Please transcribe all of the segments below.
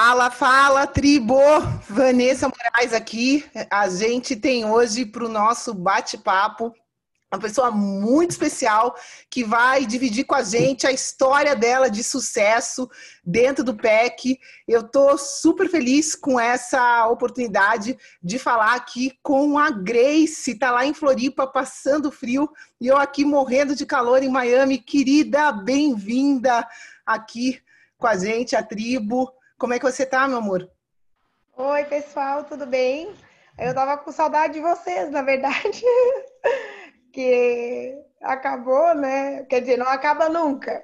Fala, fala, tribo! Vanessa Moraes aqui. A gente tem hoje para o nosso bate-papo uma pessoa muito especial que vai dividir com a gente a história dela de sucesso dentro do PEC. Eu estou super feliz com essa oportunidade de falar aqui com a Grace, está lá em Floripa passando frio e eu aqui morrendo de calor em Miami. Querida, bem-vinda aqui com a gente, a tribo. Como é que você tá, meu amor? Oi, pessoal, tudo bem? Eu tava com saudade de vocês, na verdade. que acabou, né? Quer dizer, não acaba nunca.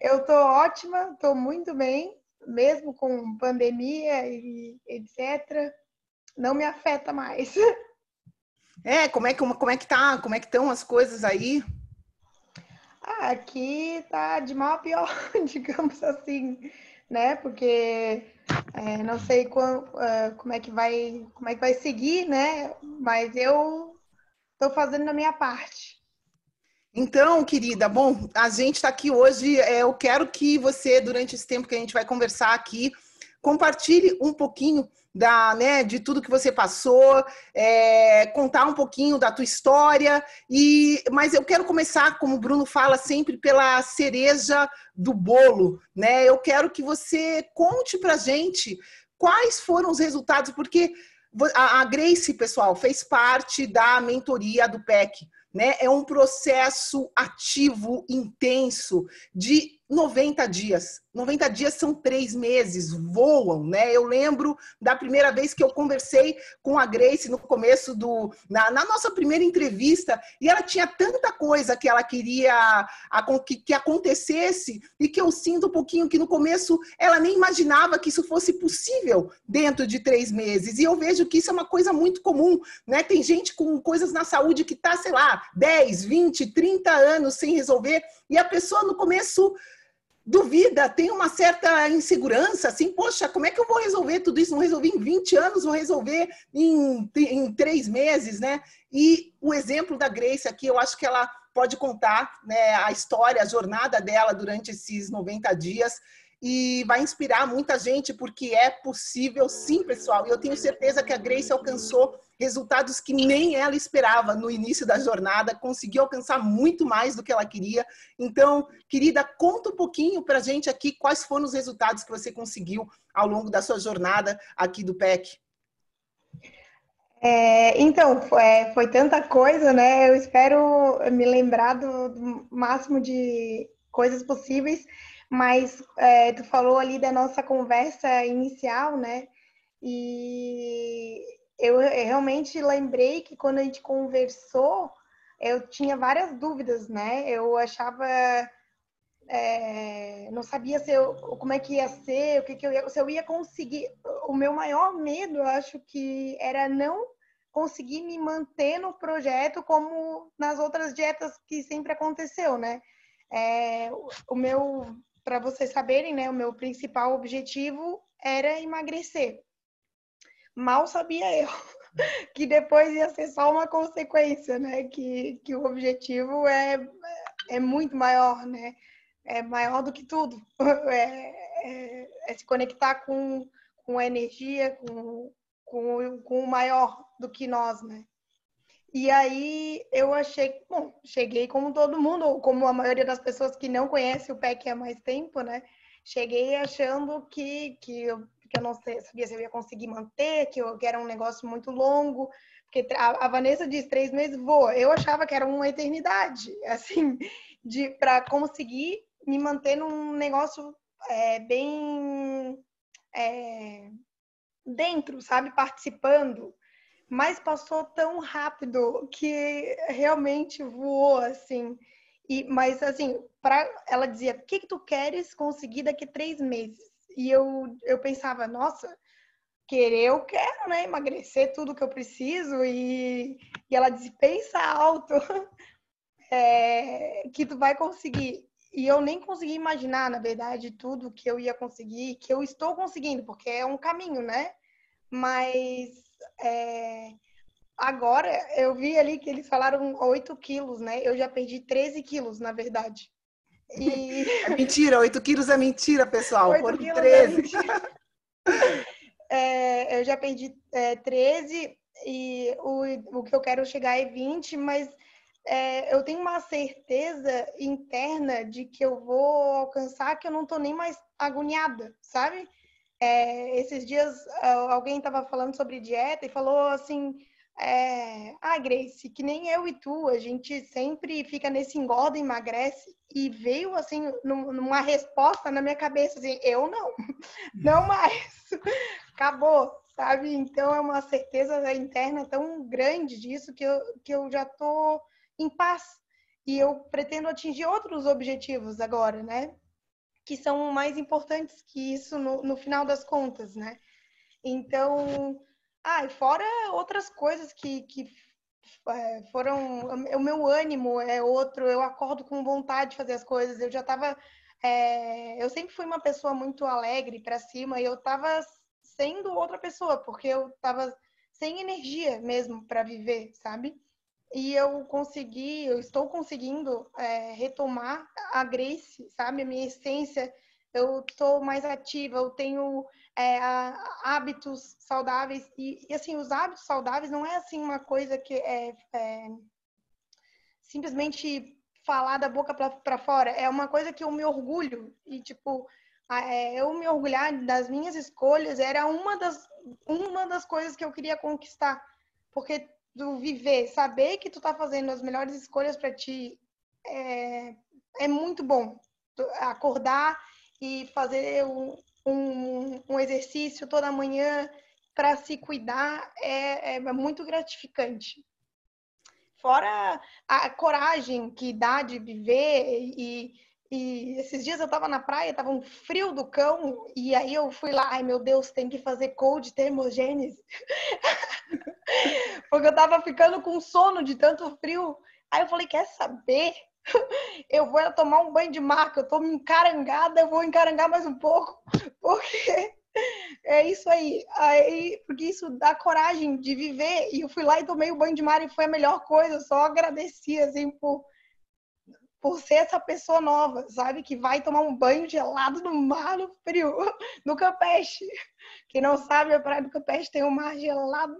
Eu tô ótima, tô muito bem, mesmo com pandemia e etc. Não me afeta mais. É, como é que como é que tá? Como é que estão as coisas aí? Ah, aqui tá de mal a pior, digamos assim né? Porque é, não sei qual, uh, como é que vai como é que vai seguir, né? Mas eu estou fazendo a minha parte. Então, querida, bom, a gente está aqui hoje. É, eu quero que você, durante esse tempo que a gente vai conversar aqui, compartilhe um pouquinho da, né, de tudo que você passou, é, contar um pouquinho da tua história. E, mas eu quero começar, como o Bruno fala sempre, pela cereja do bolo, né? Eu quero que você conte para gente quais foram os resultados, porque a, Grace, pessoal, fez parte da mentoria do PEC. Né? É um processo ativo, intenso, de 90 dias. 90 dias são três meses, voam, né? Eu lembro da primeira vez que eu conversei com a Grace no começo do. na, na nossa primeira entrevista, e ela tinha tanta coisa que ela queria a, que, que acontecesse, e que eu sinto um pouquinho que no começo ela nem imaginava que isso fosse possível dentro de três meses. E eu vejo que isso é uma coisa muito comum, né? Tem gente com coisas na saúde que está, sei lá, 10, 20, 30 anos sem resolver, e a pessoa no começo duvida, tem uma certa insegurança, assim, poxa, como é que eu vou resolver tudo isso? Não resolvi em 20 anos, vou resolver em, em três meses, né? E o exemplo da Grace aqui, eu acho que ela pode contar né, a história, a jornada dela durante esses 90 dias e vai inspirar muita gente, porque é possível sim, pessoal. E eu tenho certeza que a Grace alcançou resultados que nem ela esperava no início da jornada, conseguiu alcançar muito mais do que ela queria. Então, querida, conta um pouquinho para a gente aqui quais foram os resultados que você conseguiu ao longo da sua jornada aqui do PEC. É, então, foi, é, foi, tanta coisa, né? Eu espero me lembrar do, do máximo de coisas possíveis, mas é, tu falou ali da nossa conversa inicial, né? E eu realmente lembrei que quando a gente conversou, eu tinha várias dúvidas, né? Eu achava. É, não sabia se eu, como é que ia ser, o que, que eu ia, se eu ia conseguir. O meu maior medo, eu acho que era não conseguir me manter no projeto como nas outras dietas que sempre aconteceu, né? É, o meu, para vocês saberem, né, o meu principal objetivo era emagrecer mal sabia eu que depois ia ser só uma consequência, né? Que, que o objetivo é, é muito maior, né? é maior do que tudo. É, é, é se conectar com, com a energia, com, com, com o maior do que nós, né? E aí eu achei, bom, cheguei como todo mundo, ou como a maioria das pessoas que não conhece o PEC há mais tempo, né? Cheguei achando que, que, eu, que eu não sei, sabia se eu ia conseguir manter, que, eu, que era um negócio muito longo, porque a, a Vanessa diz três meses voa. Eu achava que era uma eternidade, assim, de para conseguir me manter num negócio é, bem é, dentro, sabe, participando mas passou tão rápido que realmente voou assim. E, mas assim, para ela dizia, o que, que tu queres conseguir daqui três meses? E eu, eu pensava, nossa, querer eu quero, né? Emagrecer tudo que eu preciso. E, e ela disse, pensa alto, é, que tu vai conseguir. E eu nem consegui imaginar, na verdade, tudo que eu ia conseguir, que eu estou conseguindo, porque é um caminho, né? Mas é, agora eu vi ali que eles falaram 8 quilos, né? Eu já perdi 13 quilos, na verdade. E... É mentira, 8 quilos é mentira, pessoal. Foram 13. É, é, eu já perdi é, 13 e o, o que eu quero chegar é 20, mas é, eu tenho uma certeza interna de que eu vou alcançar que eu não tô nem mais agoniada, sabe? É, esses dias alguém estava falando sobre dieta e falou assim: é, Ah, Grace, que nem eu e tu, a gente sempre fica nesse engorda emagrece. E veio assim, numa resposta na minha cabeça, assim: Eu não, não mais, acabou, sabe? Então é uma certeza interna tão grande disso que eu, que eu já tô em paz. E eu pretendo atingir outros objetivos agora, né? Que são mais importantes que isso no, no final das contas, né? Então, ah, e fora outras coisas que, que é, foram. O meu ânimo é outro, eu acordo com vontade de fazer as coisas. Eu já estava. É, eu sempre fui uma pessoa muito alegre para cima e eu estava sendo outra pessoa, porque eu estava sem energia mesmo para viver, sabe? E eu consegui, eu estou conseguindo é, retomar a Grace, sabe? A minha essência. Eu estou mais ativa, eu tenho é, hábitos saudáveis. E, e, assim, os hábitos saudáveis não é assim uma coisa que é, é simplesmente falar da boca para fora. É uma coisa que eu me orgulho. E, tipo, é, eu me orgulhar das minhas escolhas era uma das, uma das coisas que eu queria conquistar. Porque do viver, saber que tu tá fazendo as melhores escolhas para ti é, é muito bom. Acordar e fazer um, um, um exercício toda manhã para se cuidar é, é muito gratificante. Fora a coragem que dá de viver e, e esses dias eu tava na praia, tava um frio do cão, e aí eu fui lá, ai meu Deus, tem que fazer cold termogênese. Porque eu tava ficando com sono de tanto frio. Aí eu falei, quer saber? Eu vou tomar um banho de mar, que eu tô encarangada, eu vou encarangar mais um pouco, porque é isso aí. aí. Porque isso dá coragem de viver. E eu fui lá e tomei o banho de mar e foi a melhor coisa. Eu só agradeci, assim, por por ser essa pessoa nova, sabe? Que vai tomar um banho gelado no mar no frio, no Campeche. Quem não sabe, a praia do Campeche tem um mar gelado.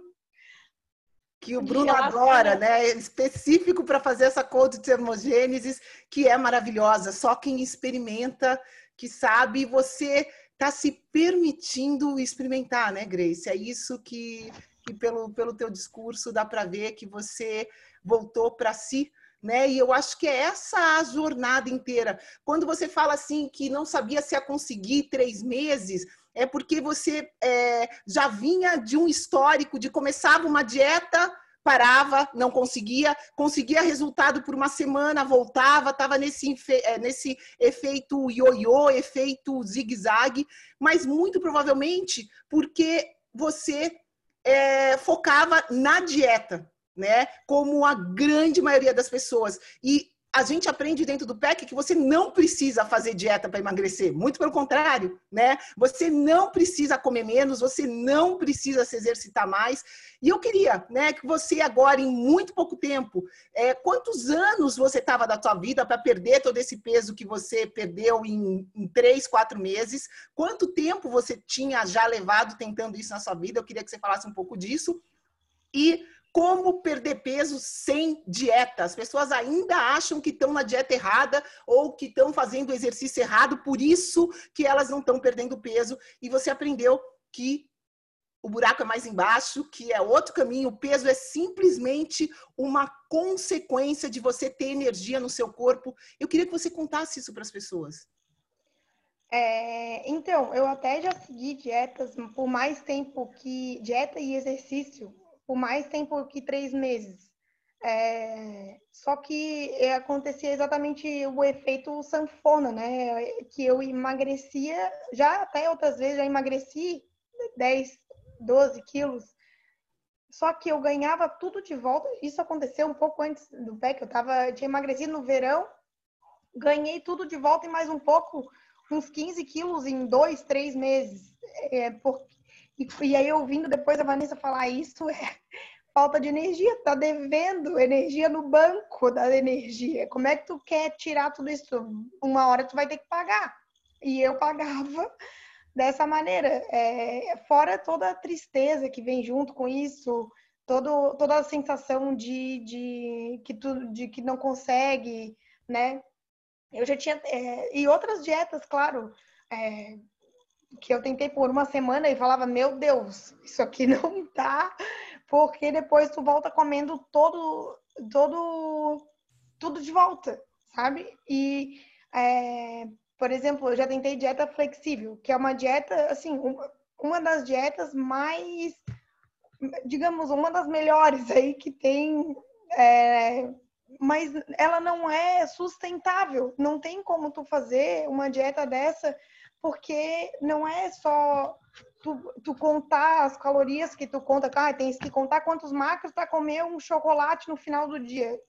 Que o Bruno adora, né? É específico para fazer essa cold termogênesis, que é maravilhosa. Só quem experimenta, que sabe, você está se permitindo experimentar, né, Grace? É isso que, que pelo, pelo teu discurso dá para ver que você voltou para si né? E eu acho que é essa a jornada inteira. Quando você fala assim que não sabia se ia conseguir três meses, é porque você é, já vinha de um histórico de começava uma dieta, parava, não conseguia, conseguia resultado por uma semana, voltava, estava nesse, é, nesse efeito ioiô, efeito zigue-zague, mas muito provavelmente porque você é, focava na dieta, né? Como a grande maioria das pessoas. E a gente aprende dentro do PEC que você não precisa fazer dieta para emagrecer. Muito pelo contrário, né? Você não precisa comer menos, você não precisa se exercitar mais. E eu queria, né, que você agora, em muito pouco tempo, é, quantos anos você estava da sua vida para perder todo esse peso que você perdeu em, em três, quatro meses? Quanto tempo você tinha já levado tentando isso na sua vida? Eu queria que você falasse um pouco disso. E como perder peso sem dieta. As pessoas ainda acham que estão na dieta errada ou que estão fazendo exercício errado, por isso que elas não estão perdendo peso. E você aprendeu que o buraco é mais embaixo, que é outro caminho. O peso é simplesmente uma consequência de você ter energia no seu corpo. Eu queria que você contasse isso para as pessoas. É, então, eu até já segui dietas por mais tempo que dieta e exercício por mais tempo que três meses. É, só que acontecia exatamente o efeito sanfona, né? Que eu emagrecia, já até outras vezes já emagreci 10, 12 quilos, só que eu ganhava tudo de volta. Isso aconteceu um pouco antes do PEC, eu tava, tinha emagrecido no verão, ganhei tudo de volta e mais um pouco, uns 15 quilos em dois, três meses. É, porque e, e aí, ouvindo depois a Vanessa falar isso, é falta de energia, tá devendo energia no banco da energia. Como é que tu quer tirar tudo isso? Uma hora tu vai ter que pagar. E eu pagava dessa maneira. É, fora toda a tristeza que vem junto com isso, todo, toda a sensação de, de, que tu, de que não consegue, né? Eu já tinha. É, e outras dietas, claro. É, que eu tentei por uma semana e falava, meu Deus, isso aqui não tá, porque depois tu volta comendo todo, todo, tudo de volta, sabe? E, é, por exemplo, eu já tentei dieta flexível, que é uma dieta, assim, uma das dietas mais, digamos, uma das melhores aí que tem, é, mas ela não é sustentável. Não tem como tu fazer uma dieta dessa porque não é só tu, tu, contar as calorias que tu conta, ah, tem que contar quantos macros para comer um chocolate no final do dia.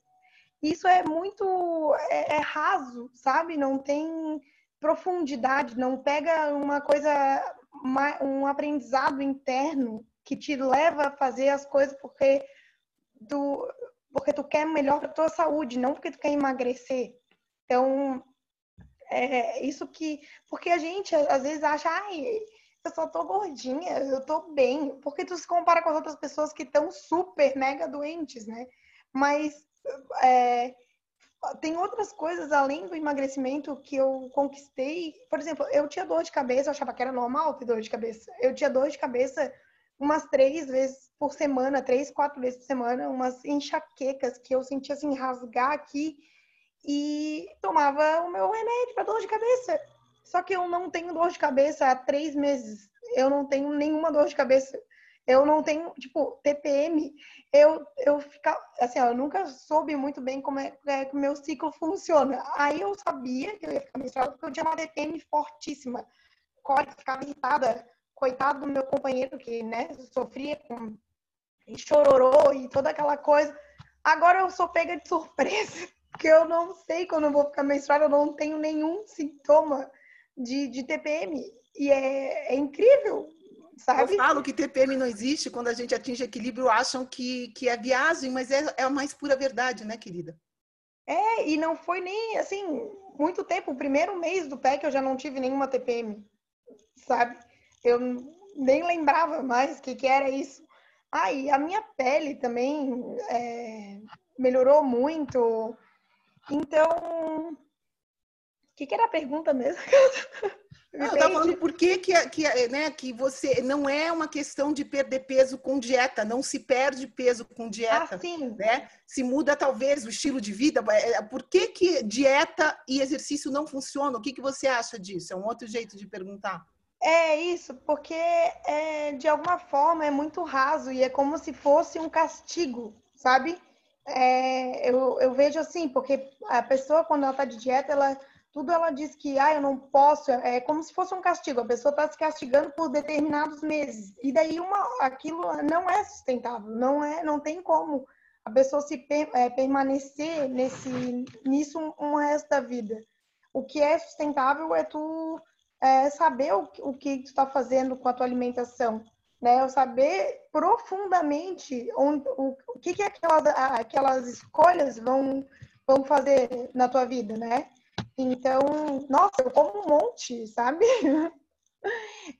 Isso é muito é, é raso, sabe? Não tem profundidade, não pega uma coisa, um aprendizado interno que te leva a fazer as coisas porque tu, porque tu quer melhor para tua saúde, não porque tu quer emagrecer. Então, é isso que. Porque a gente às vezes acha, ai, eu só tô gordinha, eu tô bem. Porque tu se compara com as outras pessoas que estão super, mega doentes, né? Mas é, tem outras coisas além do emagrecimento que eu conquistei. Por exemplo, eu tinha dor de cabeça, eu achava que era normal ter dor de cabeça. Eu tinha dor de cabeça umas três vezes por semana, três, quatro vezes por semana, umas enxaquecas que eu sentia assim rasgar aqui e tomava o meu remédio para dor de cabeça. Só que eu não tenho dor de cabeça há três meses. Eu não tenho nenhuma dor de cabeça. Eu não tenho, tipo, TPM. Eu, eu ficava, assim, eu nunca soube muito bem como é, é que o meu ciclo funciona. Aí eu sabia que eu ia ficar menstruada porque eu tinha uma TPM fortíssima. Cólica, ficava irritada. Coitado do meu companheiro que, né, sofria com chororô e toda aquela coisa. Agora eu sou pega de surpresa porque eu não sei quando eu vou ficar menstruada, eu não tenho nenhum sintoma de, de TPM. E é, é incrível, sabe? Eu falo que TPM não existe, quando a gente atinge equilíbrio, acham que, que é viagem, mas é, é a mais pura verdade, né, querida? É, e não foi nem, assim, muito tempo. O primeiro mês do PEC eu já não tive nenhuma TPM, sabe? Eu nem lembrava mais o que, que era isso. Ah, e a minha pele também é, melhorou muito. Então, o que, que, era a pergunta mesmo? Não, eu estava falando por que, que, que, né, que você não é uma questão de perder peso com dieta, não se perde peso com dieta. Ah, sim. Né? Se muda talvez o estilo de vida. É, é, por que, que dieta e exercício não funcionam? O que, que você acha disso? É um outro jeito de perguntar. É isso, porque é, de alguma forma é muito raso e é como se fosse um castigo, sabe? É, eu, eu vejo assim, porque a pessoa, quando ela está de dieta, ela tudo ela diz que ah, eu não posso, é como se fosse um castigo. A pessoa está se castigando por determinados meses. E daí uma, aquilo não é sustentável, não é, não tem como a pessoa se é, permanecer nesse nisso um, um, resto da vida. O que é sustentável é tu é, saber o, o que tu está fazendo com a tua alimentação, né? Eu saber profundamente onde, o, o que, que aquelas, aquelas escolhas vão, vão fazer na tua vida, né? Então, nossa, eu como um monte, sabe?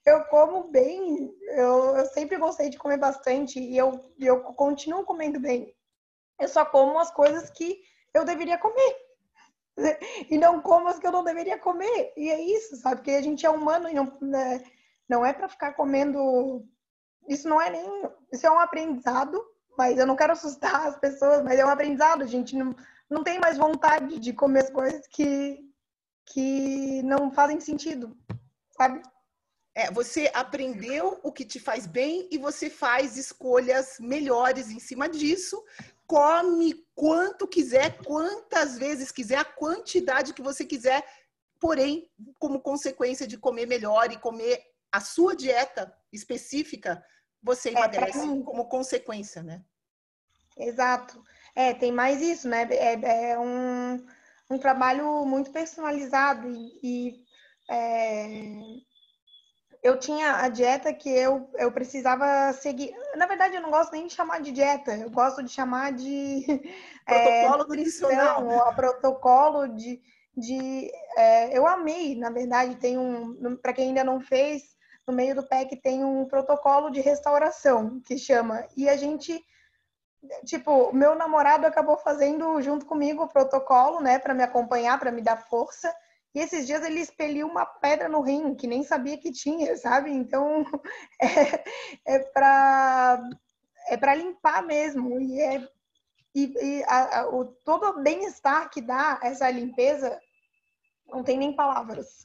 Eu como bem, eu, eu sempre gostei de comer bastante e eu, eu continuo comendo bem. Eu só como as coisas que eu deveria comer. E não como as que eu não deveria comer. E é isso, sabe? Porque a gente é humano e não, né? não é para ficar comendo. Isso não é nem. Isso é um aprendizado, mas eu não quero assustar as pessoas, mas é um aprendizado. Gente não, não tem mais vontade de comer as coisas que, que não fazem sentido, sabe? É, você aprendeu o que te faz bem e você faz escolhas melhores em cima disso. Come quanto quiser, quantas vezes quiser, a quantidade que você quiser, porém, como consequência de comer melhor e comer a sua dieta específica, você é, emagrece é, como consequência, né? Exato. É, tem mais isso, né? É, é um, um trabalho muito personalizado e, e é eu tinha a dieta que eu, eu precisava seguir. Na verdade, eu não gosto nem de chamar de dieta, eu gosto de chamar de protocolo é, nutricional. A protocolo de. de é, eu amei, na verdade, tem um. Para quem ainda não fez, no meio do PEC tem um protocolo de restauração que chama. E a gente. Tipo, meu namorado acabou fazendo junto comigo o protocolo, né, para me acompanhar, para me dar força. E esses dias ele expeliu uma pedra no rim, que nem sabia que tinha, sabe? Então, é, é para é para limpar mesmo. E, é, e, e a, a, o, todo o bem-estar que dá essa limpeza, não tem nem palavras.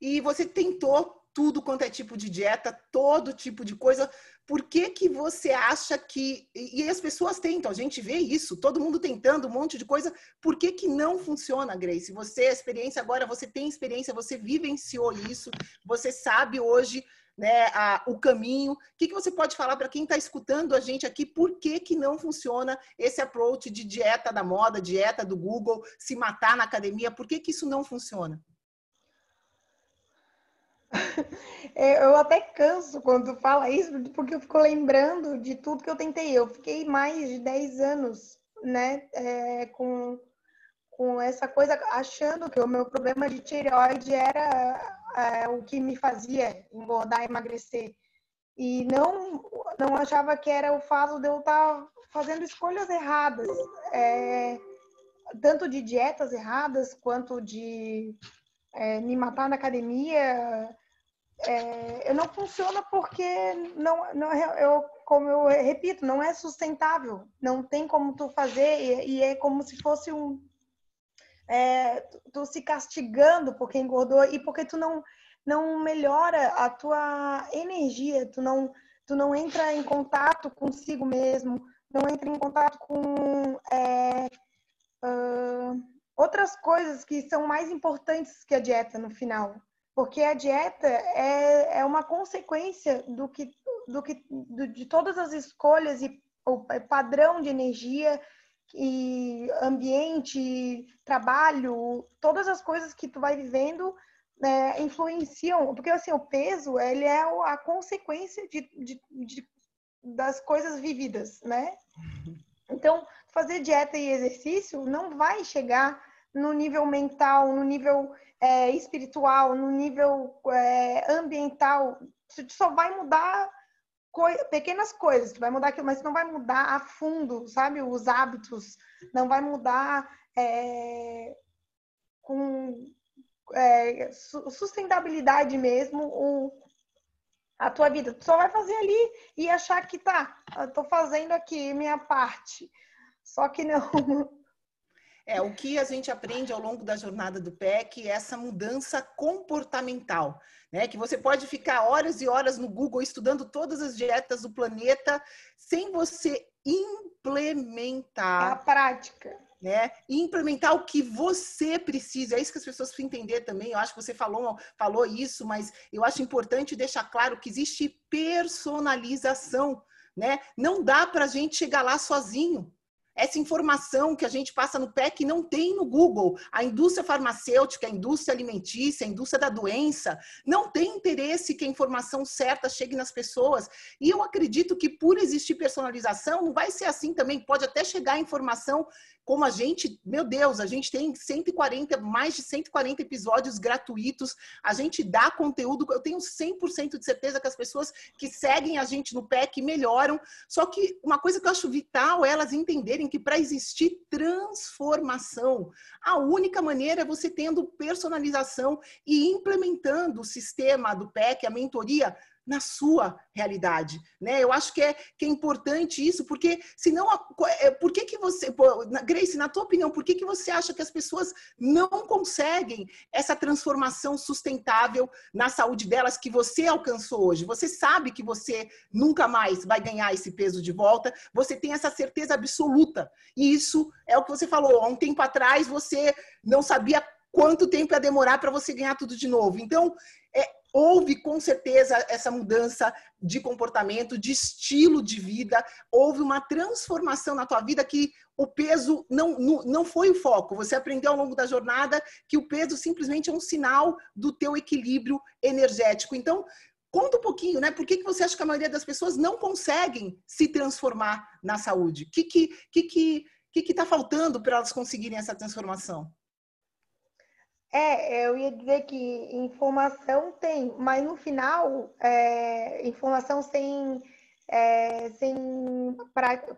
E você tentou tudo quanto é tipo de dieta, todo tipo de coisa. Por que, que você acha que. E as pessoas tentam, a gente vê isso, todo mundo tentando um monte de coisa. Por que, que não funciona, Grace? Você, experiência agora, você tem experiência, você vivenciou isso, você sabe hoje né, a, o caminho. O que, que você pode falar para quem está escutando a gente aqui? Por que, que não funciona esse approach de dieta da moda, dieta do Google, se matar na academia? Por que, que isso não funciona? É, eu até canso quando fala isso, porque eu fico lembrando de tudo que eu tentei. Eu fiquei mais de 10 anos, né, é, com, com essa coisa, achando que o meu problema de tireoide era é, o que me fazia engordar emagrecer. E não, não achava que era o fato de eu estar tá fazendo escolhas erradas, é, tanto de dietas erradas, quanto de é, me matar na academia, é, não funciona porque não, não eu como eu repito não é sustentável não tem como tu fazer e, e é como se fosse um é, tu, se castigando porque engordou e porque tu não não melhora a tua energia tu não tu não entra em contato consigo mesmo não entra em contato com é, uh, outras coisas que são mais importantes que a dieta no final porque a dieta é, é uma consequência do que, do que do, de todas as escolhas e o padrão de energia e ambiente, trabalho, todas as coisas que tu vai vivendo né, influenciam, porque assim o peso ele é a consequência de, de, de das coisas vividas, né? Então fazer dieta e exercício não vai chegar no nível mental, no nível é, espiritual, no nível é, ambiental, só vai mudar pequenas coisas, vai mudar aquilo, mas não vai mudar a fundo, sabe? Os hábitos, não vai mudar é, com é, sustentabilidade mesmo o, a tua vida. Tu só vai fazer ali e achar que tá, eu tô fazendo aqui minha parte. Só que não, É, o que a gente aprende ao longo da jornada do PEC é essa mudança comportamental, né? Que você pode ficar horas e horas no Google estudando todas as dietas do planeta sem você implementar. É a prática. Né? E implementar o que você precisa. É isso que as pessoas precisam entender também. Eu acho que você falou, falou isso, mas eu acho importante deixar claro que existe personalização né? Não dá para a gente chegar lá sozinho. Essa informação que a gente passa no PEC não tem no Google. A indústria farmacêutica, a indústria alimentícia, a indústria da doença, não tem interesse que a informação certa chegue nas pessoas. E eu acredito que por existir personalização, não vai ser assim também. Pode até chegar a informação como a gente, meu Deus, a gente tem 140, mais de 140 episódios gratuitos, a gente dá conteúdo, eu tenho 100% de certeza que as pessoas que seguem a gente no PEC melhoram, só que uma coisa que eu acho vital é elas entenderem que para existir transformação, a única maneira é você tendo personalização e implementando o sistema do PEC, a mentoria, na sua realidade, né? Eu acho que é, que é importante isso, porque senão, é, por que que você, Grace, na tua opinião, por que que você acha que as pessoas não conseguem essa transformação sustentável na saúde delas que você alcançou hoje? Você sabe que você nunca mais vai ganhar esse peso de volta, você tem essa certeza absoluta, e isso é o que você falou, há um tempo atrás você não sabia quanto tempo ia demorar para você ganhar tudo de novo. Então, houve com certeza essa mudança de comportamento, de estilo de vida, houve uma transformação na tua vida que o peso não, não, não foi o foco. Você aprendeu ao longo da jornada que o peso simplesmente é um sinal do teu equilíbrio energético. Então, conta um pouquinho, né? Por que, que você acha que a maioria das pessoas não conseguem se transformar na saúde? O que que, que, que, que, que tá faltando para elas conseguirem essa transformação? É, eu ia dizer que informação tem, mas no final, é, informação sem, é, sem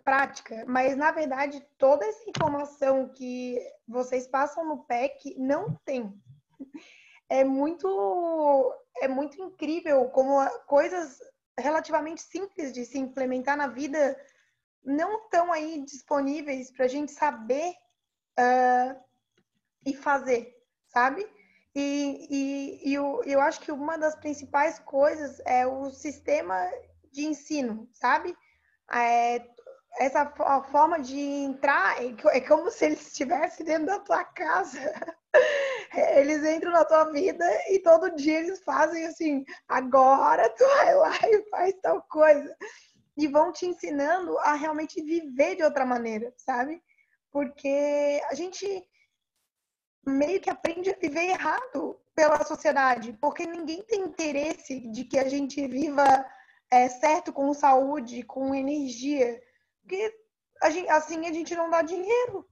prática. Mas, na verdade, toda essa informação que vocês passam no PEC não tem. É muito, é muito incrível como coisas relativamente simples de se implementar na vida não estão aí disponíveis para a gente saber uh, e fazer sabe? E, e, e eu, eu acho que uma das principais coisas é o sistema de ensino, sabe? É, essa forma de entrar é, é como se eles estivessem dentro da tua casa. Eles entram na tua vida e todo dia eles fazem assim: agora tu vai lá e faz tal coisa. E vão te ensinando a realmente viver de outra maneira, sabe? Porque a gente meio que aprende a viver errado pela sociedade, porque ninguém tem interesse de que a gente viva é, certo com saúde, com energia, porque a gente, assim a gente não dá dinheiro,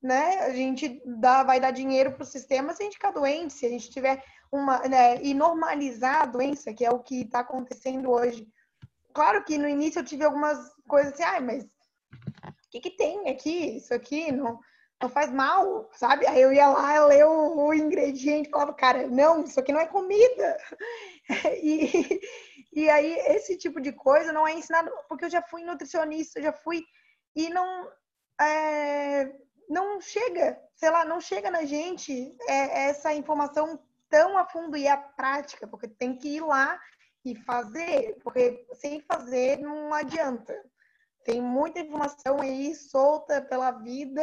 né? A gente dá, vai dar dinheiro para o sistema se a gente ficar doente, se a gente tiver uma né, e normalizar a doença, que é o que está acontecendo hoje. Claro que no início eu tive algumas coisas assim, ai, mas o que, que tem aqui? Isso aqui não não faz mal, sabe? Aí eu ia lá ler o, o ingrediente falava, cara, não, isso aqui não é comida. E, e aí esse tipo de coisa não é ensinado, porque eu já fui nutricionista, já fui, e não, é, não chega, sei lá, não chega na gente é, essa informação tão a fundo e a prática, porque tem que ir lá e fazer, porque sem fazer não adianta. Tem muita informação aí solta pela vida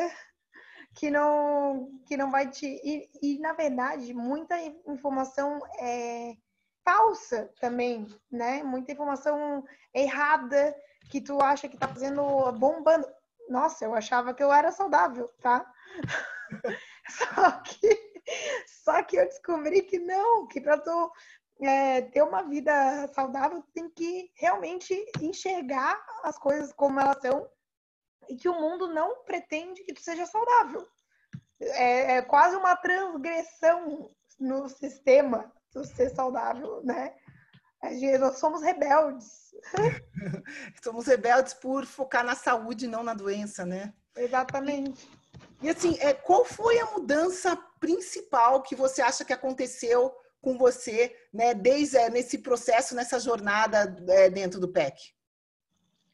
que não que não vai te e, e, na verdade muita informação é falsa também né? Muita informação errada que tu acha que tá fazendo bombando. Nossa eu achava que eu era saudável tá? Só que só que eu descobri que não que para tu é, ter uma vida saudável tem que realmente enxergar as coisas como elas são e que o mundo não pretende que tu seja saudável. É, é quase uma transgressão no sistema tu ser saudável, né? Nós somos rebeldes. somos rebeldes por focar na saúde, não na doença, né? Exatamente. E, assim, é, qual foi a mudança principal que você acha que aconteceu com você, né, desde é, nesse processo, nessa jornada é, dentro do PEC?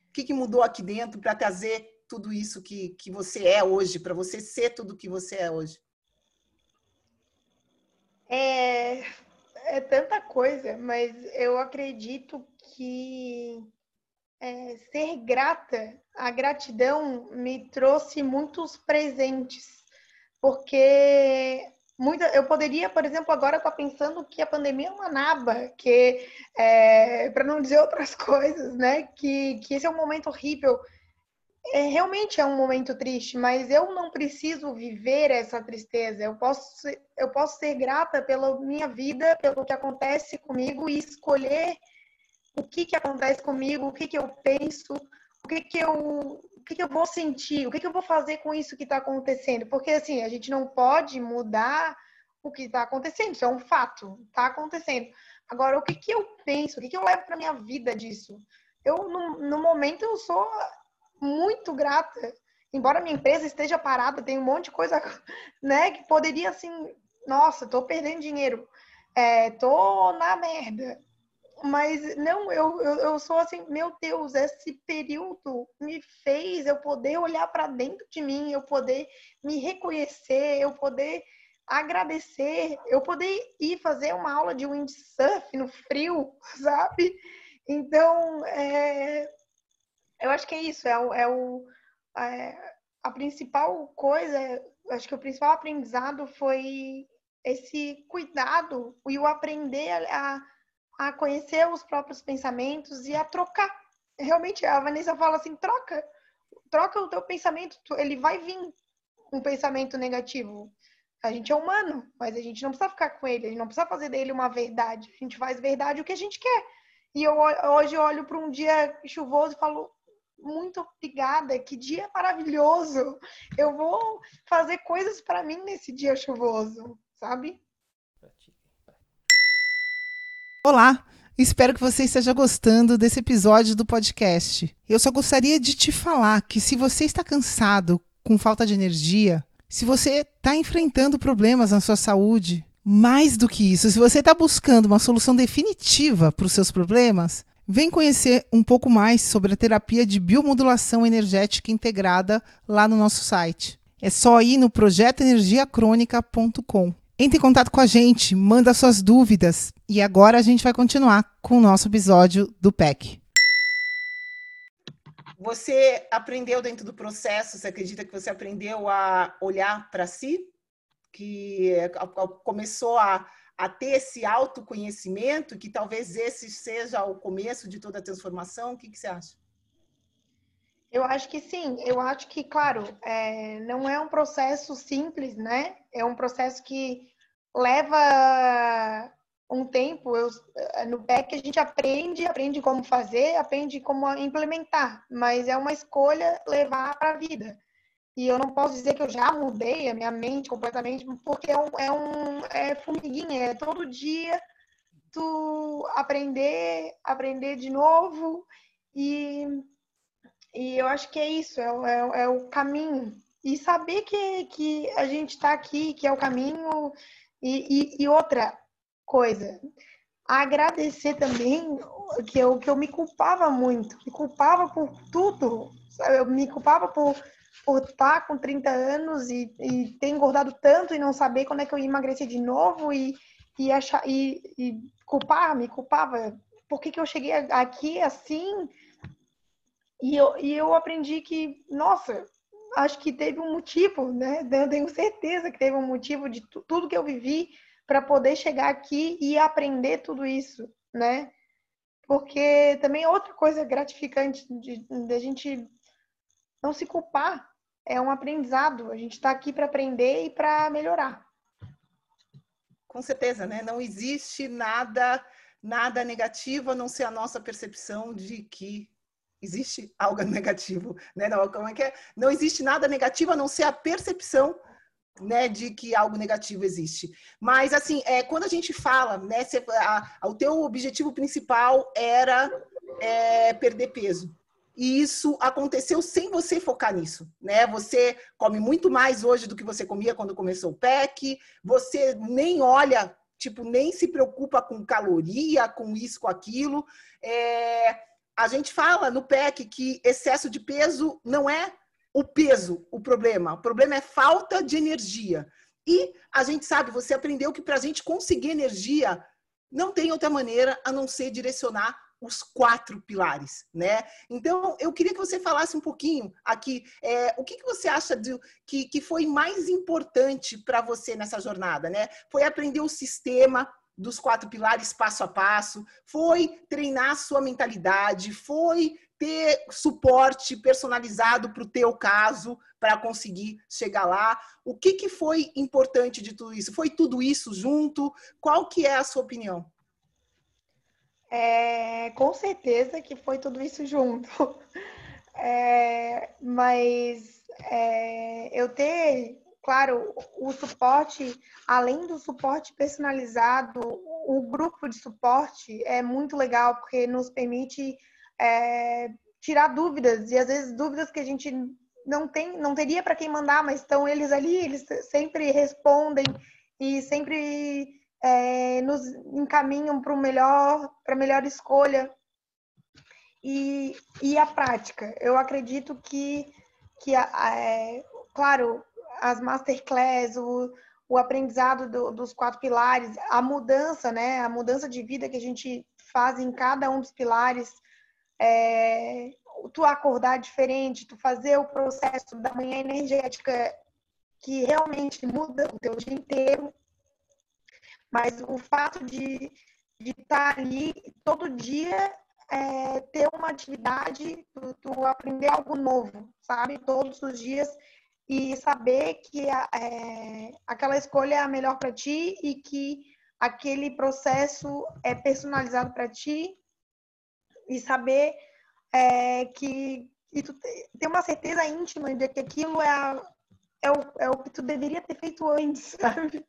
O que, que mudou aqui dentro para trazer tudo isso que, que você é hoje, para você ser tudo que você é hoje? É, é tanta coisa, mas eu acredito que é, ser grata, a gratidão me trouxe muitos presentes, porque muita, eu poderia, por exemplo, agora estar pensando que a pandemia é uma naba, que é, para não dizer outras coisas, né? Que, que esse é um momento horrível. É, realmente é um momento triste, mas eu não preciso viver essa tristeza. Eu posso, eu posso ser grata pela minha vida, pelo que acontece comigo e escolher o que, que acontece comigo, o que, que eu penso, o que, que eu o que, que eu vou sentir, o que, que eu vou fazer com isso que está acontecendo. Porque assim, a gente não pode mudar o que está acontecendo, isso é um fato, está acontecendo. Agora, o que, que eu penso, o que, que eu levo para minha vida disso? Eu, no, no momento, eu sou muito grata. Embora minha empresa esteja parada, tem um monte de coisa, né, que poderia assim, nossa, tô perdendo dinheiro, é, tô na merda. Mas não, eu, eu, eu sou assim, meu Deus, esse período me fez eu poder olhar para dentro de mim, eu poder me reconhecer, eu poder agradecer, eu poder ir fazer uma aula de windsurf no frio, sabe? Então, é, eu acho que é isso, é o, é o é, a principal coisa, acho que o principal aprendizado foi esse cuidado e o aprender a, a conhecer os próprios pensamentos e a trocar. Realmente, a Vanessa fala assim, troca, troca o teu pensamento, ele vai vir um pensamento negativo. A gente é humano, mas a gente não precisa ficar com ele, a gente não precisa fazer dele uma verdade. A gente faz verdade o que a gente quer. E eu hoje olho para um dia chuvoso e falo, muito obrigada, que dia maravilhoso. Eu vou fazer coisas para mim nesse dia chuvoso, sabe? Olá, espero que você esteja gostando desse episódio do podcast. Eu só gostaria de te falar que se você está cansado, com falta de energia, se você está enfrentando problemas na sua saúde, mais do que isso, se você está buscando uma solução definitiva para os seus problemas, Vem conhecer um pouco mais sobre a terapia de biomodulação energética integrada lá no nosso site. É só ir no projetoenergiacrônica.com. Entre em contato com a gente, manda suas dúvidas e agora a gente vai continuar com o nosso episódio do PEC. Você aprendeu dentro do processo, você acredita que você aprendeu a olhar para si? Que começou a a ter esse autoconhecimento, que talvez esse seja o começo de toda a transformação? O que, que você acha? Eu acho que sim. Eu acho que, claro, é, não é um processo simples, né? É um processo que leva um tempo. Eu, no PEC a gente aprende, aprende como fazer, aprende como implementar, mas é uma escolha levar para a vida. E eu não posso dizer que eu já mudei a minha mente completamente, porque é um, é um é formiguinha, é todo dia tu aprender, aprender de novo e, e eu acho que é isso, é, é, é o caminho. E saber que, que a gente está aqui, que é o caminho. E, e, e, outra coisa, agradecer também que eu, que eu me culpava muito, me culpava por tudo, eu me culpava por por estar com 30 anos e, e ter engordado tanto e não saber quando é que eu ia emagrecer de novo e, e, achar, e, e culpar, me culpava. Por que, que eu cheguei aqui assim? E eu, e eu aprendi que, nossa, acho que teve um motivo, né? Eu tenho certeza que teve um motivo de tudo que eu vivi para poder chegar aqui e aprender tudo isso, né? Porque também é outra coisa gratificante de, de a gente não se culpar. É um aprendizado. A gente está aqui para aprender e para melhorar. Com certeza, né? Não existe nada nada negativo a não ser a nossa percepção de que existe algo negativo, né? Não, como é que é? Não existe nada negativo a não ser a percepção né, de que algo negativo existe. Mas assim, é, quando a gente fala, né, se, a, a, o teu objetivo principal era é, perder peso e isso aconteceu sem você focar nisso, né? Você come muito mais hoje do que você comia quando começou o PEC, você nem olha, tipo, nem se preocupa com caloria, com isso, com aquilo. É... A gente fala no PEC que excesso de peso não é o peso o problema, o problema é falta de energia. E a gente sabe, você aprendeu que para a gente conseguir energia, não tem outra maneira a não ser direcionar os quatro pilares, né? Então, eu queria que você falasse um pouquinho aqui, é, o que, que você acha de, que, que foi mais importante para você nessa jornada, né? Foi aprender o sistema dos quatro pilares passo a passo, foi treinar a sua mentalidade, foi ter suporte personalizado para o teu caso, para conseguir chegar lá. O que, que foi importante de tudo isso? Foi tudo isso junto? Qual que é a sua opinião? É, com certeza que foi tudo isso junto. É, mas é, eu ter, claro, o suporte, além do suporte personalizado, o grupo de suporte é muito legal porque nos permite é, tirar dúvidas e às vezes dúvidas que a gente não tem, não teria para quem mandar, mas estão eles ali, eles sempre respondem e sempre é, nos encaminham para melhor, para a melhor escolha. E, e a prática, eu acredito que, que é, claro, as masterclass, o, o aprendizado do, dos quatro pilares, a mudança, né, a mudança de vida que a gente faz em cada um dos pilares, é, tu acordar diferente, tu fazer o processo da manhã energética que realmente muda o teu dia inteiro, mas o fato de, estar tá ali todo dia, é, ter uma atividade, tu, tu, aprender algo novo, sabe? Todos os dias e saber que a, é, aquela escolha é a melhor para ti e que aquele processo é personalizado para ti e saber é, que e tu tem uma certeza íntima de que aquilo é, a, é, o, é o que tu deveria ter feito antes, sabe?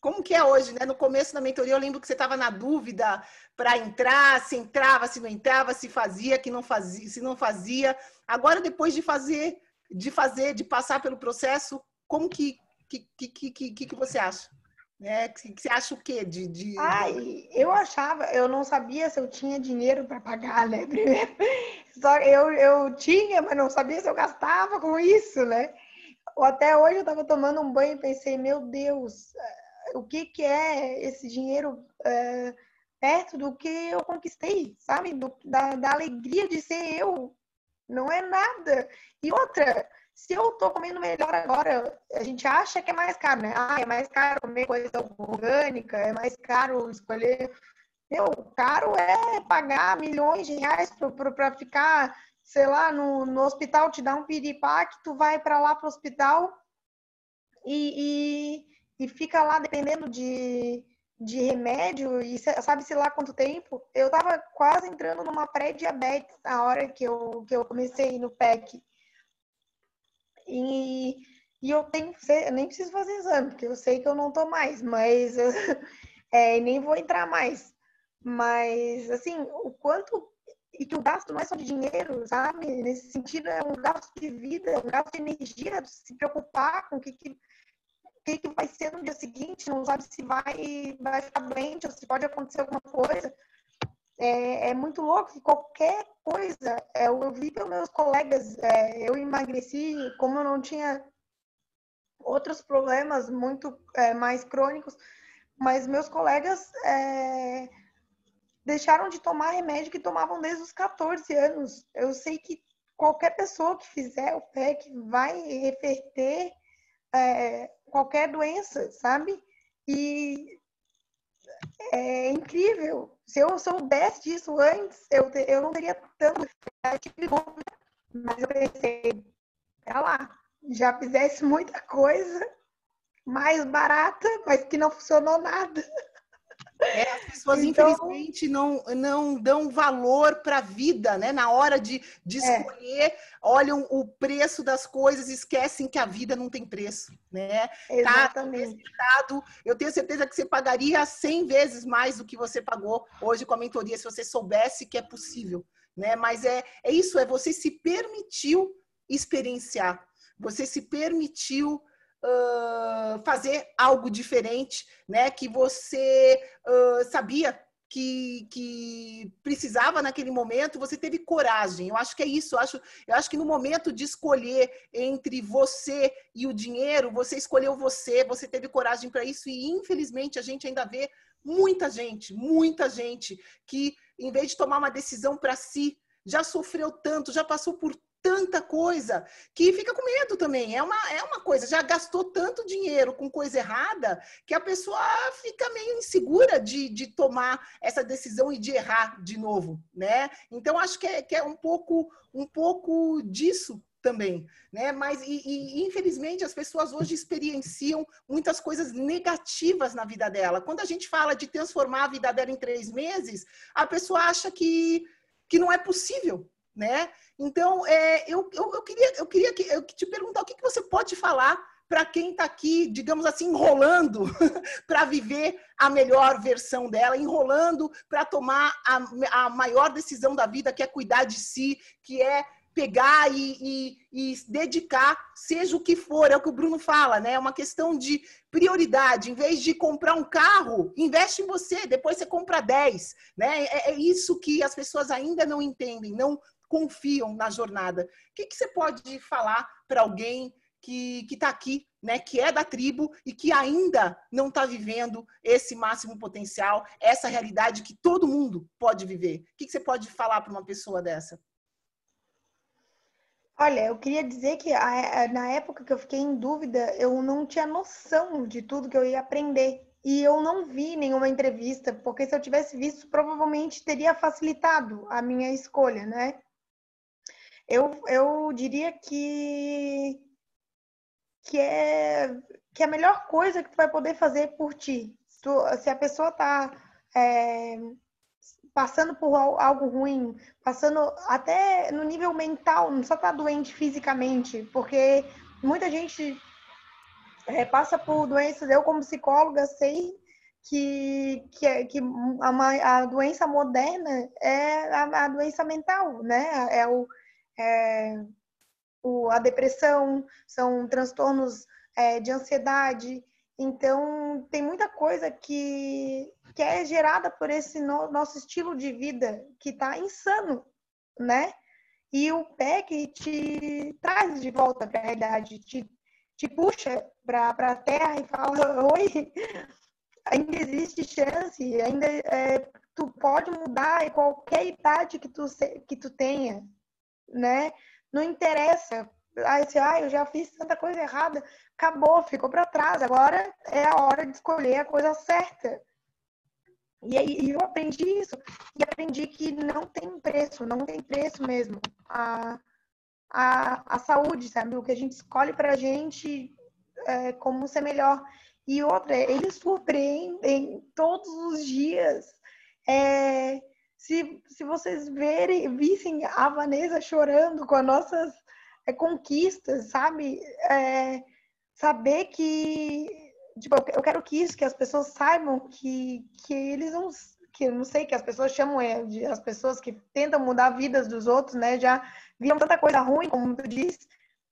Como que é hoje, né? No começo da mentoria eu lembro que você estava na dúvida para entrar, se entrava, se não entrava, se fazia, que não fazia, se não fazia. Agora depois de fazer, de fazer, de passar pelo processo, como que que que que, que, que você acha? Né? Que, que você acha o quê de, de... Ai, eu achava, eu não sabia se eu tinha dinheiro para pagar, né? Primeiro, só eu eu tinha, mas não sabia se eu gastava com isso, né? Até hoje eu estava tomando um banho e pensei, meu Deus, o que, que é esse dinheiro é, perto do que eu conquistei, sabe? Do, da, da alegria de ser eu. Não é nada. E outra, se eu tô comendo melhor agora, a gente acha que é mais caro, né? Ah, é mais caro comer coisa orgânica, é mais caro escolher. Meu, caro é pagar milhões de reais para ficar, sei lá, no, no hospital, te dar um piripaque, tu vai para lá pro hospital e, e e fica lá dependendo de, de remédio e sabe-se lá quanto tempo. Eu tava quase entrando numa pré-diabetes a hora que eu, que eu comecei no PEC. E, e eu tenho eu nem preciso fazer exame, porque eu sei que eu não tô mais, mas é, nem vou entrar mais. Mas, assim, o quanto. E que o gasto não é só de dinheiro, sabe? Nesse sentido, é um gasto de vida, é um gasto de energia, se preocupar com o que, que que, que vai ser no dia seguinte, não sabe se vai, vai ficar doente ou se pode acontecer alguma coisa. É, é muito louco que qualquer coisa, é, eu vi pelos meus colegas, é, eu emagreci, como eu não tinha outros problemas muito é, mais crônicos, mas meus colegas é, deixaram de tomar remédio que tomavam desde os 14 anos. Eu sei que qualquer pessoa que fizer o PEC vai reverter é, qualquer doença, sabe? E é incrível. Se eu soubesse disso antes, eu, eu não teria tanto mas eu pensei, tá lá, já fizesse muita coisa mais barata, mas que não funcionou nada. É, as pessoas, então, infelizmente, não, não dão valor para a vida, né? Na hora de, de é. escolher, é. olham o preço das coisas e esquecem que a vida não tem preço, né? Tá Exatamente. Tá, eu tenho certeza que você pagaria 100 vezes mais do que você pagou hoje com a mentoria, se você soubesse que é possível, né? Mas é, é isso, é você se permitiu experienciar, você se permitiu uh, fazer algo diferente, né? Que você uh, sabia que, que, precisava naquele momento, você teve coragem. Eu acho que é isso. Eu acho, eu acho que no momento de escolher entre você e o dinheiro, você escolheu você, você teve coragem para isso, e infelizmente a gente ainda vê muita gente, muita gente que, em vez de tomar uma decisão para si, já sofreu tanto, já passou por tanta coisa que fica com medo também. É uma, é uma coisa, já gastou tanto dinheiro com coisa errada que a pessoa fica meio insegura de, de tomar essa decisão e de errar de novo, né? Então, acho que é, que é um, pouco, um pouco disso também, né? Mas e, e, infelizmente as pessoas hoje experienciam muitas coisas negativas na vida dela. Quando a gente fala de transformar a vida dela em três meses, a pessoa acha que que não é possível, né? Então, é, eu, eu, eu, queria, eu queria que, eu te perguntar o que, que você pode falar para quem está aqui, digamos assim, enrolando para viver a melhor versão dela, enrolando para tomar a, a maior decisão da vida, que é cuidar de si, que é pegar e, e, e, dedicar, seja o que for, é o que o Bruno fala, né? É uma questão de prioridade. Em vez de comprar um carro, investe em você, depois você compra 10. Né? É, é isso que as pessoas ainda não entendem, não confiam na jornada. O que, que você pode falar para alguém que está aqui, né, que é da tribo e que ainda não está vivendo esse máximo potencial, essa realidade que todo mundo pode viver? O que, que você pode falar para uma pessoa dessa? Olha, eu queria dizer que na época que eu fiquei em dúvida, eu não tinha noção de tudo que eu ia aprender. E eu não vi nenhuma entrevista, porque se eu tivesse visto, provavelmente teria facilitado a minha escolha, né? Eu, eu diria que, que, é, que é a melhor coisa que tu vai poder fazer por ti. Tu, se a pessoa está é, passando por algo ruim, passando até no nível mental, não só tá doente fisicamente, porque muita gente é, passa por doenças. Eu, como psicóloga, sei que, que, é, que a, a doença moderna é a, a, doença mental, né? É, o, é o, a depressão, são transtornos é, de ansiedade. Então, tem muita coisa que que é gerada por esse no, nosso estilo de vida que está insano, né? E o PEC te traz de volta para a realidade, te, te puxa para a terra e fala: Oi, ainda existe chance, ainda é, tu pode mudar em qualquer idade que tu, que tu tenha, né? Não interessa. Aí você, ah, eu já fiz tanta coisa errada, acabou, ficou para trás. Agora é a hora de escolher a coisa certa. E aí eu aprendi isso. E aprendi que não tem preço, não tem preço mesmo. A, a, a saúde, sabe? O que a gente escolhe pra gente é, como ser melhor. E outra, eles surpreendem todos os dias. É, se, se vocês verem, vissem a Vanessa chorando com as nossas é, conquistas, sabe? É, saber que tipo, eu quero que isso, que as pessoas saibam que, que eles não, que não sei, que as pessoas chamam é, de, as pessoas que tentam mudar vidas dos outros, né, já viram tanta coisa ruim, como tu diz,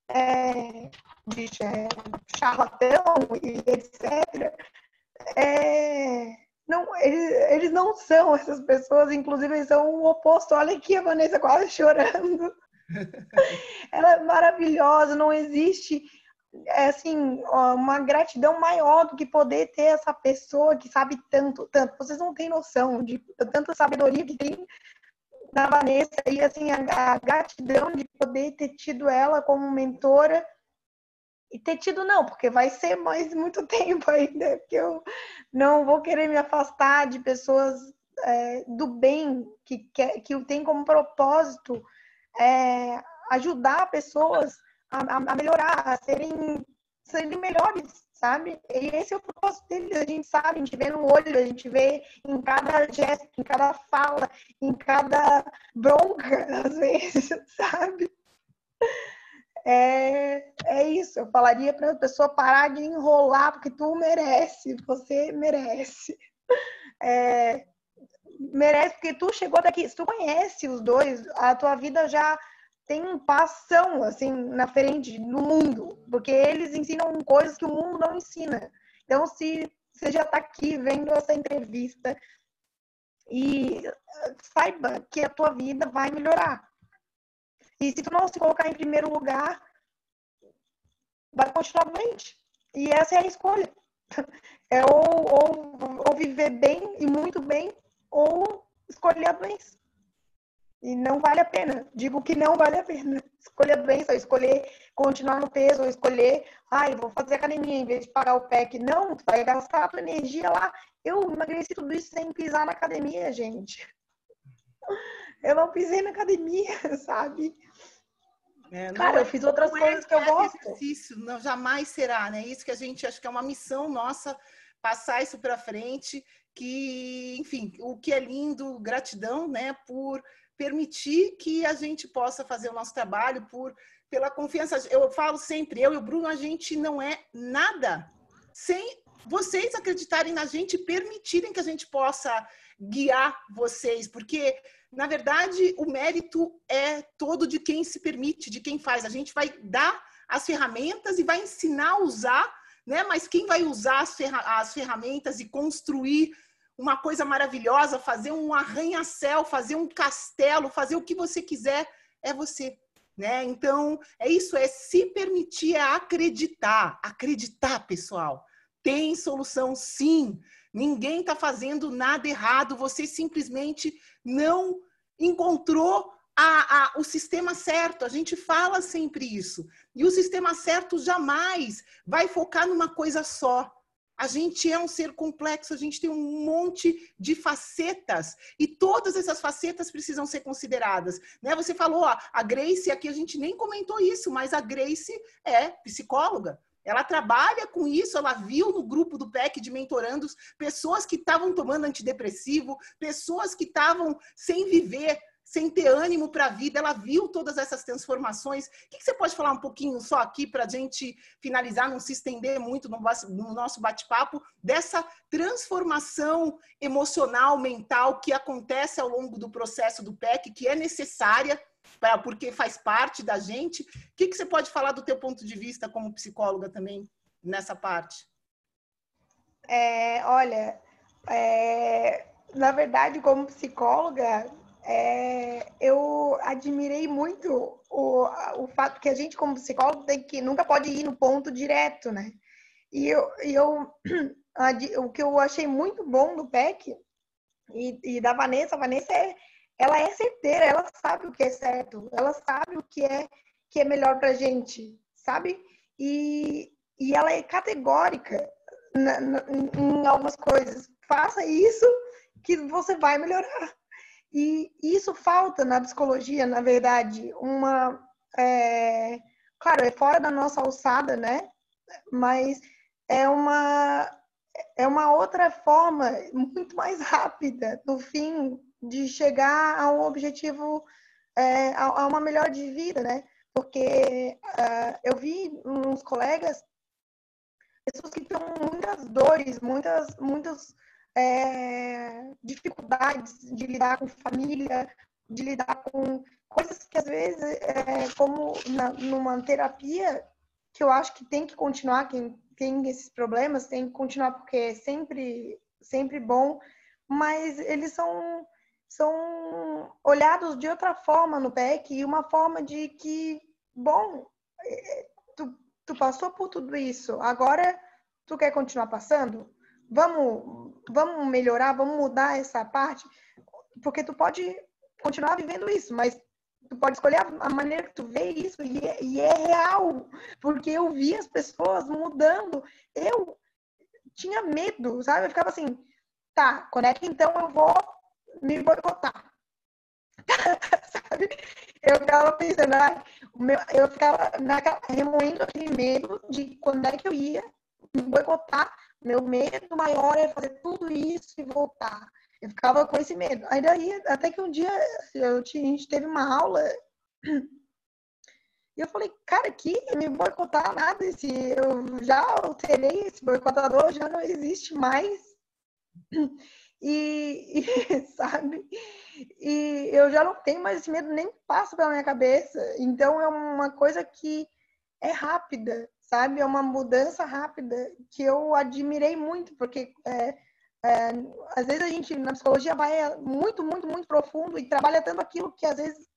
é, de é, charlatão e etc. É, não, eles, eles não são essas pessoas, inclusive eles são o oposto. Olha aqui a Vanessa quase chorando. Ela é maravilhosa, não existe é assim, uma gratidão maior do que poder ter essa pessoa que sabe tanto, tanto. Vocês não têm noção de tanta sabedoria que tem na Vanessa e assim a, a gratidão de poder ter tido ela como mentora e ter tido não, porque vai ser mais muito tempo ainda, que eu não vou querer me afastar de pessoas é, do bem que que, que tem como propósito é, ajudar pessoas a, a melhorar, a serem, serem melhores, sabe? E esse é o propósito deles, a gente sabe, a gente vê no olho, a gente vê em cada gesto, em cada fala, em cada bronca, às vezes, sabe? É, é isso, eu falaria para a pessoa parar de enrolar, porque tu merece, você merece. É, merece, porque tu chegou daqui, se tu conhece os dois, a tua vida já tem passão assim na frente no mundo, porque eles ensinam coisas que o mundo não ensina. Então, se você já está aqui vendo essa entrevista e saiba que a tua vida vai melhorar. E se tu não se colocar em primeiro lugar, vai continuar doente. E essa é a escolha. É ou, ou, ou viver bem e muito bem, ou escolher a doença. E não vale a pena. Digo que não vale a pena. Escolher a doença, escolher continuar no peso, ou escolher, ai, vou fazer academia em vez de pagar o PEC. Não, tu vai gastar a tua energia lá. Eu emagreci tudo isso sem pisar na academia, gente. Eu não pisei na academia, sabe? É, Cara, eu fiz outras é coisas que eu gosto. Exercício, não, jamais será, né? Isso que a gente acha que é uma missão nossa, passar isso para frente, que, enfim, o que é lindo, gratidão, né, por permitir que a gente possa fazer o nosso trabalho, por pela confiança. Eu falo sempre, eu e o Bruno, a gente não é nada sem vocês acreditarem na gente e permitirem que a gente possa guiar vocês, porque na verdade o mérito é todo de quem se permite, de quem faz. A gente vai dar as ferramentas e vai ensinar a usar, né? Mas quem vai usar as, ferra as ferramentas e construir uma coisa maravilhosa, fazer um arranha-céu, fazer um castelo, fazer o que você quiser, é você. Né? Então, é isso, é se permitir é acreditar. Acreditar, pessoal. Tem solução, sim. Ninguém está fazendo nada errado, você simplesmente não encontrou a, a, o sistema certo. A gente fala sempre isso. E o sistema certo jamais vai focar numa coisa só. A gente é um ser complexo, a gente tem um monte de facetas e todas essas facetas precisam ser consideradas. Né? Você falou, ó, a Grace, aqui a gente nem comentou isso, mas a Grace é psicóloga. Ela trabalha com isso, ela viu no grupo do PEC de mentorandos pessoas que estavam tomando antidepressivo, pessoas que estavam sem viver, sem ter ânimo para a vida, ela viu todas essas transformações. O que, você pode falar um pouquinho só aqui para a gente finalizar, não se estender muito no, no nosso bate-papo, dessa transformação emocional, mental que acontece ao longo do processo do PEC, que é necessária, porque faz parte da gente. O que, que você pode falar do teu ponto de vista como psicóloga também nessa parte? É, olha, é, na verdade, como psicóloga, é, eu admirei muito o, o fato que a gente, como psicólogo, tem que nunca pode ir no ponto direto, né? E eu, eu o que eu achei muito bom do PEC e, e, da Vanessa, a Vanessa é, ela é certeira, ela sabe o que é certo, ela sabe o que é que é melhor pra gente, sabe? E, e ela é categórica na, na, em algumas coisas. Faça isso que você vai melhorar. E isso falta na psicologia, na verdade, uma. É, claro, é fora da nossa alçada, né? Mas é uma, é uma outra forma muito mais rápida, no fim, de chegar a um objetivo, é, a, a, uma melhor de vida, né? Porque uh, eu vi uns colegas, pessoas que têm muitas dores, muitas, muitos é, dificuldades de lidar com família, de lidar com coisas que às vezes, é, como na, numa terapia, que eu acho que tem que continuar, quem tem esses problemas tem que continuar porque é sempre, sempre bom, mas eles são, são olhados de outra forma no PEC e uma forma de que, bom, é, tu, tu passou por tudo isso, agora tu quer continuar passando? vamos, vamos melhorar, vamos mudar essa parte, porque tu pode continuar vivendo isso, mas tu pode escolher a maneira que tu vê isso e é, e é real, porque eu vi as pessoas mudando, eu tinha medo, sabe? Eu ficava assim, tá, quando é que então eu vou me boicotar? sabe? Eu ficava pensando, ah, meu, eu ficava naquela, remoendo aquele medo de quando é que eu ia me boicotar meu medo maior é fazer tudo isso e voltar. Eu ficava com esse medo. Aí daí, até que um dia eu, a gente teve uma aula e eu falei, cara, que me boicotar nada. Esse, eu já alterei esse boicotador, já não existe mais. E, e, sabe? E eu já não tenho mais esse medo, nem passa pela minha cabeça. Então é uma coisa que é rápida sabe? É uma mudança rápida que eu admirei muito, porque é, é, às vezes a gente na psicologia vai muito, muito, muito profundo e trabalha tanto aquilo que às vezes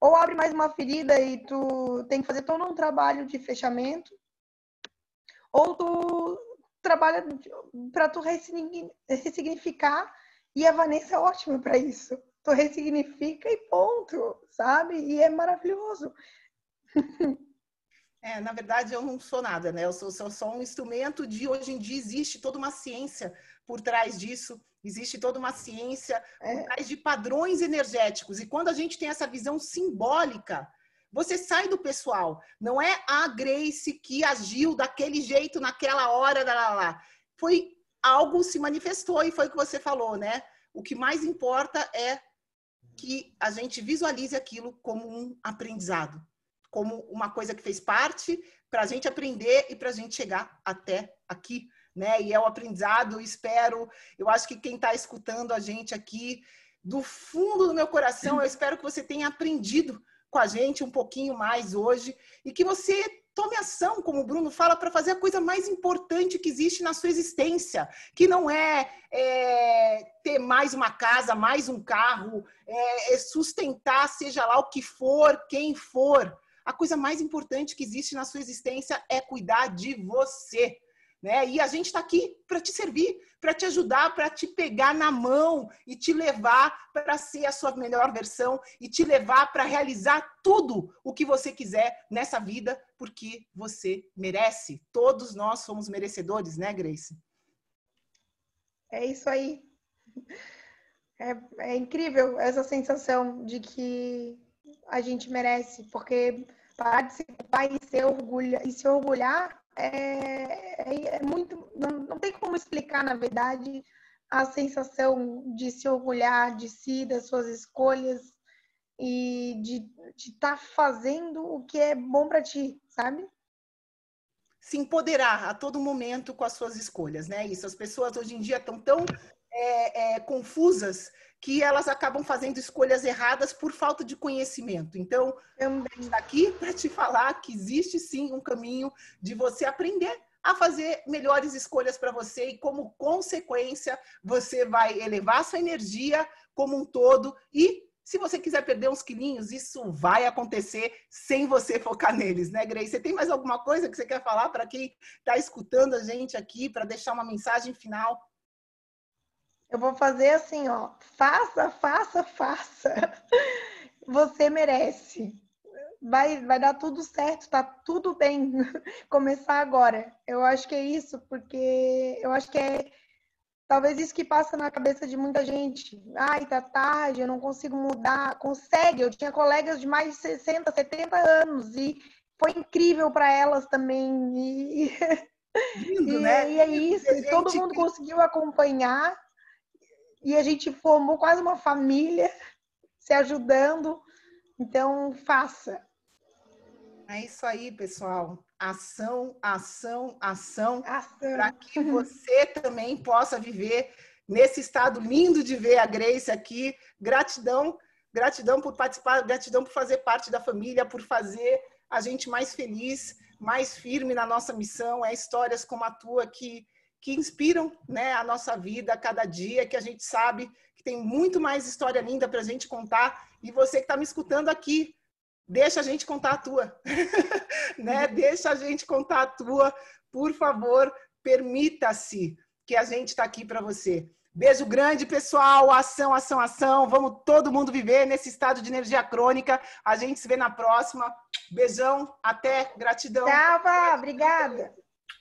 ou abre mais uma ferida e tu tem que fazer todo um trabalho de fechamento, ou tu trabalha para tu ressignificar e a Vanessa é ótima para isso. Tu ressignifica e ponto, sabe? E é maravilhoso. É, na verdade, eu não sou nada, né? Eu sou, sou só um instrumento de hoje em dia existe toda uma ciência por trás disso, existe toda uma ciência é. por trás de padrões energéticos. E quando a gente tem essa visão simbólica, você sai do pessoal. Não é a Grace que agiu daquele jeito naquela hora, lá, lá, lá. Foi algo se manifestou e foi o que você falou, né? O que mais importa é que a gente visualize aquilo como um aprendizado como uma coisa que fez parte para a gente aprender e para a gente chegar até aqui, né? E é o aprendizado, espero, eu acho que quem está escutando a gente aqui, do fundo do meu coração, eu espero que você tenha aprendido com a gente um pouquinho mais hoje e que você tome ação, como o Bruno fala, para fazer a coisa mais importante que existe na sua existência, que não é, é ter mais uma casa, mais um carro, é, é sustentar, seja lá o que for, quem for, a coisa mais importante que existe na sua existência é cuidar de você. Né? E a gente está aqui para te servir, para te ajudar, para te pegar na mão e te levar para ser a sua melhor versão e te levar para realizar tudo o que você quiser nessa vida, porque você merece. Todos nós somos merecedores, né, Grace? É isso aí. É, é incrível essa sensação de que a gente merece, porque participar e se orgulhar, e se orgulhar é, é, é muito. Não, não tem como explicar, na verdade, a sensação de se orgulhar de si, das suas escolhas e de estar tá fazendo o que é bom para ti, sabe? Se empoderar a todo momento com as suas escolhas, né? Isso, as pessoas hoje em dia estão tão é, é, confusas que elas acabam fazendo escolhas erradas por falta de conhecimento. Então, eu estou aqui para te falar que existe sim um caminho de você aprender a fazer melhores escolhas para você e como consequência você vai elevar sua energia como um todo e se você quiser perder uns quilinhos, isso vai acontecer sem você focar neles, né, Grace? Você tem mais alguma coisa que você quer falar para quem está escutando a gente aqui, para deixar uma mensagem final? Eu vou fazer assim, ó. Faça, faça, faça. Você merece. Vai, vai dar tudo certo, tá tudo bem. Começar agora. Eu acho que é isso, porque eu acho que é talvez isso que passa na cabeça de muita gente. Ai, tá tarde, eu não consigo mudar. Consegue. Eu tinha colegas de mais de 60, 70 anos e foi incrível para elas também. E, Lindo, e, né? e é isso. E todo mundo conseguiu acompanhar e a gente formou quase uma família se ajudando. Então, faça. É isso aí, pessoal. Ação, ação, ação, ação. para que você também possa viver nesse estado lindo de ver a Grace aqui. Gratidão, gratidão por participar, gratidão por fazer parte da família, por fazer a gente mais feliz, mais firme na nossa missão. É histórias como a tua que que inspiram né, a nossa vida a cada dia, que a gente sabe que tem muito mais história linda para a gente contar. E você que está me escutando aqui, deixa a gente contar a tua. né? Deixa a gente contar a tua. Por favor, permita-se que a gente está aqui para você. Beijo grande, pessoal. Ação, ação, ação. Vamos todo mundo viver nesse estado de energia crônica. A gente se vê na próxima. Beijão. Até. Gratidão. Tchau, Obrigada.